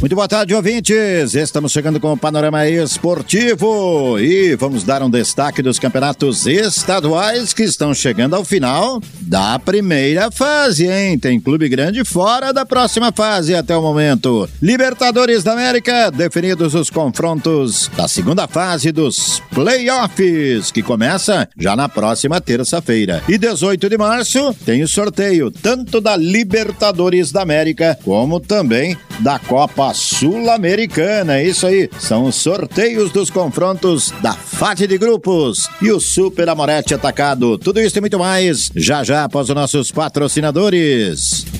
Muito boa tarde, ouvintes. Estamos chegando com o panorama esportivo e vamos dar um destaque dos campeonatos estaduais que estão chegando ao final da primeira fase, hein? Tem clube grande fora da próxima fase até o momento. Libertadores da América, definidos os confrontos da segunda fase dos playoffs, que começa já na próxima terça-feira. E 18 de março tem o sorteio tanto da Libertadores da América como também da Copa Sul-Americana. É isso aí, são os sorteios dos confrontos da fase de grupos e o Super Amorete atacado. Tudo isso e muito mais já já após os nossos patrocinadores.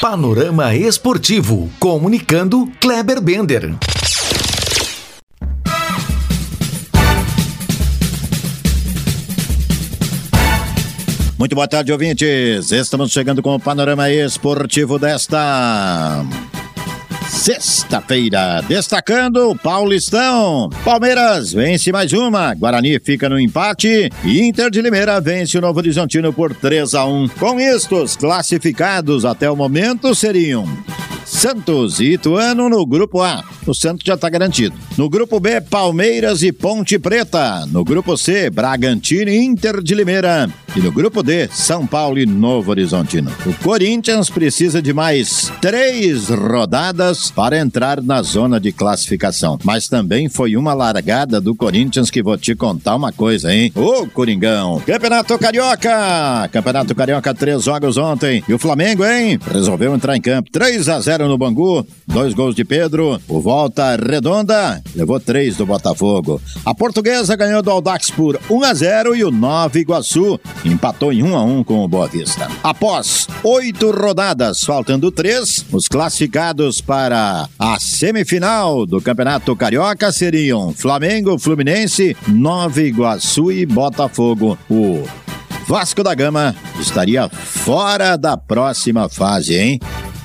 Panorama Esportivo, comunicando Kleber Bender. Muito boa tarde, ouvintes. Estamos chegando com o panorama esportivo desta Sexta-feira, destacando o Paulistão. Palmeiras vence mais uma, Guarani fica no empate e Inter de Limeira vence o Novo Horizontino por 3 a 1. Com estes classificados até o momento seriam Santos e Ituano no grupo A. O Santos já está garantido. No grupo B, Palmeiras e Ponte Preta. No grupo C, Bragantino e Inter de Limeira. E no grupo D, São Paulo e Novo Horizontino. O Corinthians precisa de mais três rodadas para entrar na zona de classificação. Mas também foi uma largada do Corinthians que vou te contar uma coisa, hein? Ô Coringão! Campeonato Carioca! Campeonato Carioca, três jogos ontem. E o Flamengo, hein? Resolveu entrar em campo. 3 a 0 no Bangu, dois gols de Pedro. O Volta Redonda levou três do Botafogo. A Portuguesa ganhou do Aldax por 1 a 0 e o Nova Iguaçu empatou em 1 a 1 com o Boa Vista. Após oito rodadas, faltando três, os classificados para a semifinal do Campeonato Carioca seriam Flamengo, Fluminense, Nova Iguaçu e Botafogo. O Vasco da Gama estaria fora da próxima fase, hein?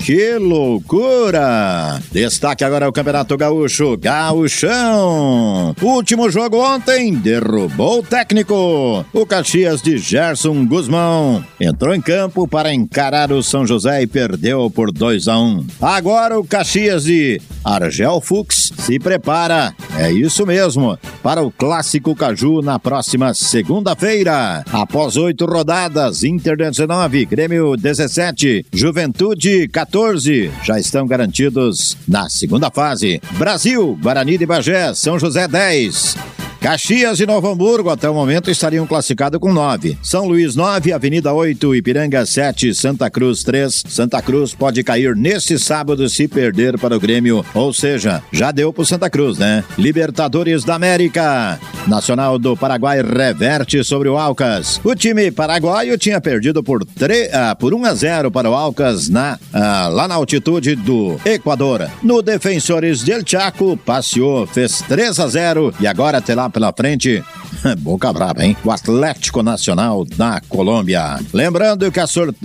Que loucura! Destaque agora o Campeonato Gaúcho, Gaúchão. Último jogo ontem, derrubou o técnico. O Caxias de Gerson Guzmão entrou em campo para encarar o São José e perdeu por 2 a 1. Um. Agora o Caxias de Argel Fux se prepara, é isso mesmo, para o Clássico Caju na próxima segunda-feira. Após oito rodadas, Inter 19, Grêmio 17, Juventude 14. 14 já estão garantidos na segunda fase. Brasil, Guarani de Bagé, São José 10. Caxias e Novo Hamburgo até o momento estariam classificados com 9. São Luís 9, Avenida 8, Ipiranga 7, Santa Cruz 3. Santa Cruz pode cair neste sábado se perder para o Grêmio, ou seja, já deu pro Santa Cruz, né? Libertadores da América. Nacional do Paraguai reverte sobre o Alcas. O time paraguaio tinha perdido por, 3, ah, por 1 a 0 para o Alcas na, ah, lá na altitude do Equador. No Defensores del Chaco, passeou, fez 3 a 0 e agora terá pela frente. Boca brava, hein? O Atlético Nacional da Colômbia. Lembrando que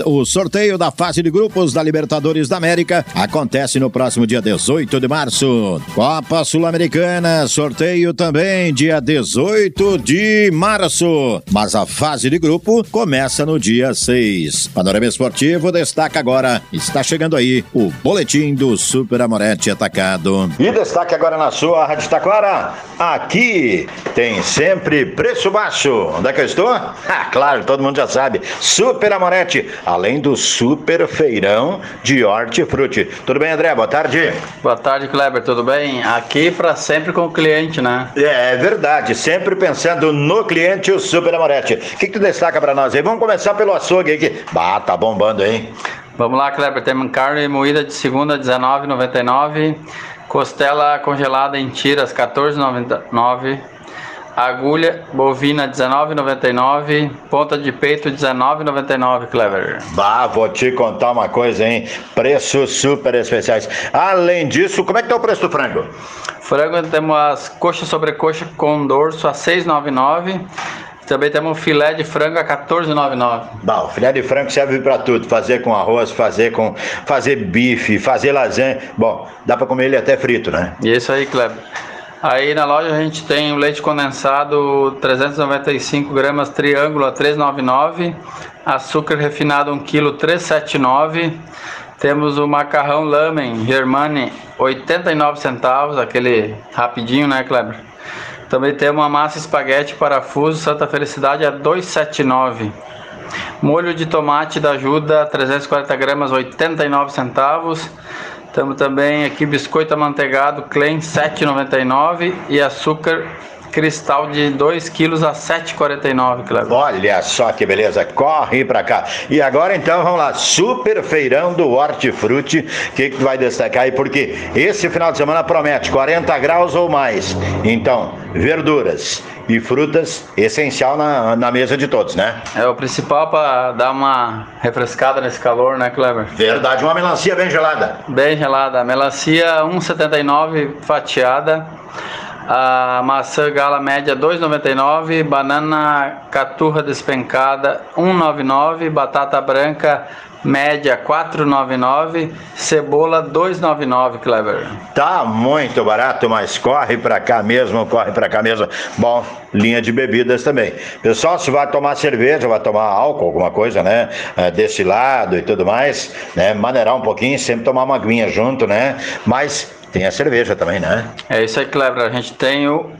o sorteio da fase de grupos da Libertadores da América acontece no próximo dia 18 de março. Copa Sul-Americana, sorteio também dia 18 de março. Mas a fase de grupo começa no dia 6. Panorama Esportivo destaca agora, está chegando aí o boletim do Super Amorete Atacado. E destaque agora na sua Rádio Taquara, aqui tem sempre preço baixo. Onde é que eu estou? Ah, claro, todo mundo já sabe. Super Amorete, além do super feirão de hortifruti. Tudo bem, André? Boa tarde. Boa tarde, Kleber. Tudo bem? Aqui para sempre com o cliente, né? É, é verdade. Sempre pensando no cliente, o Super Amorete. O que, que tu destaca para nós aí? Vamos começar pelo açougue aí que... Bah, tá bombando, hein? Vamos lá, Kleber. Temos carne moída de segunda, R$19,99. Costela congelada em tiras, R$14,99. Agulha bovina 19,99. Ponta de peito 19,99, Clever. Bah, vou te contar uma coisa, hein? Preços super especiais. Além disso, como é que tá o preço do frango? Frango temos as coxas sobre coxa com dorso a 6,99. Também temos filé de frango a 14,99. Bom, filé de frango serve para tudo, fazer com arroz, fazer com fazer bife, fazer lasanha. Bom, dá para comer ele até frito, né? Isso aí, Kleber. Aí na loja a gente tem o leite condensado 395 gramas triângulo a 399, açúcar refinado 1 kg 379. Temos o macarrão lamen Germani 89 centavos, aquele rapidinho, né, Kleber? Também temos uma massa espaguete parafuso Santa Felicidade a 279. Molho de tomate da ajuda 340 gramas 89 centavos. Temos também aqui biscoito amanteigado Klein 7,99 e açúcar cristal de 2 quilos a 7,49, Cleber. Olha só que beleza, corre pra cá. E agora então vamos lá, super feirão do Hortifruti, o que, que vai destacar aí? Porque esse final de semana promete 40 graus ou mais. Então, verduras e frutas, essencial na, na mesa de todos, né? É o principal para dar uma refrescada nesse calor, né, Cleber? Verdade, uma melancia bem gelada. Bem gelada, melancia 1,79 fatiada a maçã gala média 2,99, banana caturra despencada 1,99, batata branca média 4,99, cebola 2,99, Clever. Tá muito barato, mas corre para cá mesmo, corre para cá mesmo. Bom, linha de bebidas também. Pessoal, se vai tomar cerveja, vai tomar álcool, alguma coisa, né? É, desse lado e tudo mais, né? Maneirar um pouquinho, sempre tomar uma aguinha junto, né? Mas tem a cerveja também, né? É isso aí, Cleber. A gente tem o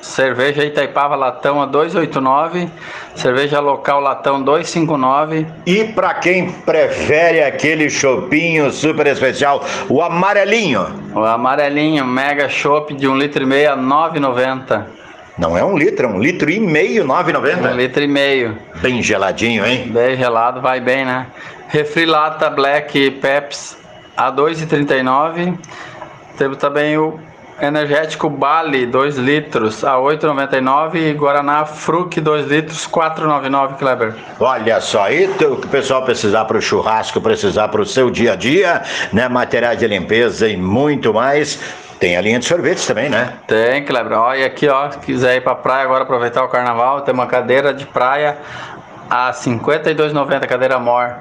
cerveja Itaipava Latão a 289, cerveja local Latão 259. E para quem prefere aquele chopinho super especial, o amarelinho. O amarelinho Mega Chopp de 1,5 um litro e meio a 9,90. Não é um litro, é um litro e meio, 9,90. Um litro e meio. Bem geladinho, hein? Bem gelado, vai bem, né? Refri Lata Black Peps a 2,39. Temos também o energético Bali 2 litros a 8,99 e Guaraná Fruc 2 litros 4,99 Kleber. Olha só, e o que o pessoal precisar para o churrasco, precisar para o seu dia a dia, né? Materiais de limpeza e muito mais. Tem a linha de sorvetes também, né? Tem, Kleber. Olha aqui, ó, se quiser ir para praia agora aproveitar o carnaval, tem uma cadeira de praia a 52,90 cadeira mor.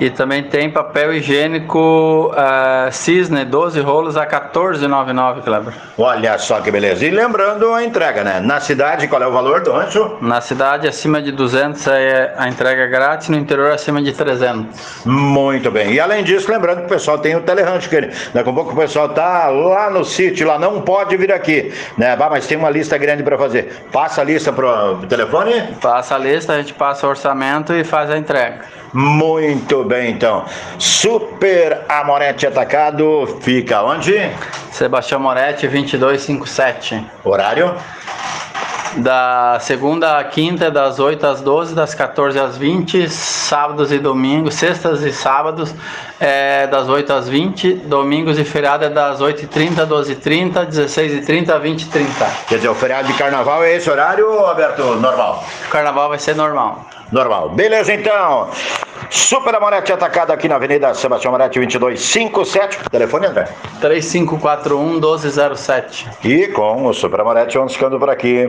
E também tem papel higiênico uh, Cisne, 12 rolos a 14,99, Kleber. Olha só que beleza. E lembrando a entrega, né? Na cidade, qual é o valor do rancho? Na cidade, acima de 200 é a entrega grátis, no interior, acima de 300. Muito bem. E além disso, lembrando que o pessoal tem o telerancho, que daqui a pouco o pessoal tá lá no sítio, lá não pode vir aqui, né? mas tem uma lista grande para fazer. Passa a lista pro telefone? Passa a lista, a gente passa o orçamento e faz a entrega. Muito bem, então. Super Amorete Atacado fica onde? Sebastião Moretti, 2257. Horário? Da segunda à quinta, das 8 às 12, das 14 às 20, sábados e domingos, sextas e sábados, é das 8 às 20, domingos e feriado é das 8h30, 12h30, 16h30, 20h30. Quer dizer, o feriado de carnaval é esse horário ou aberto normal? O carnaval vai ser normal. Normal. Beleza, então. Super Amorete atacado aqui na Avenida Sebastião Amorete 2257. Telefone, André? 3541 1207. E com o Super Amorete vamos ficando por aqui.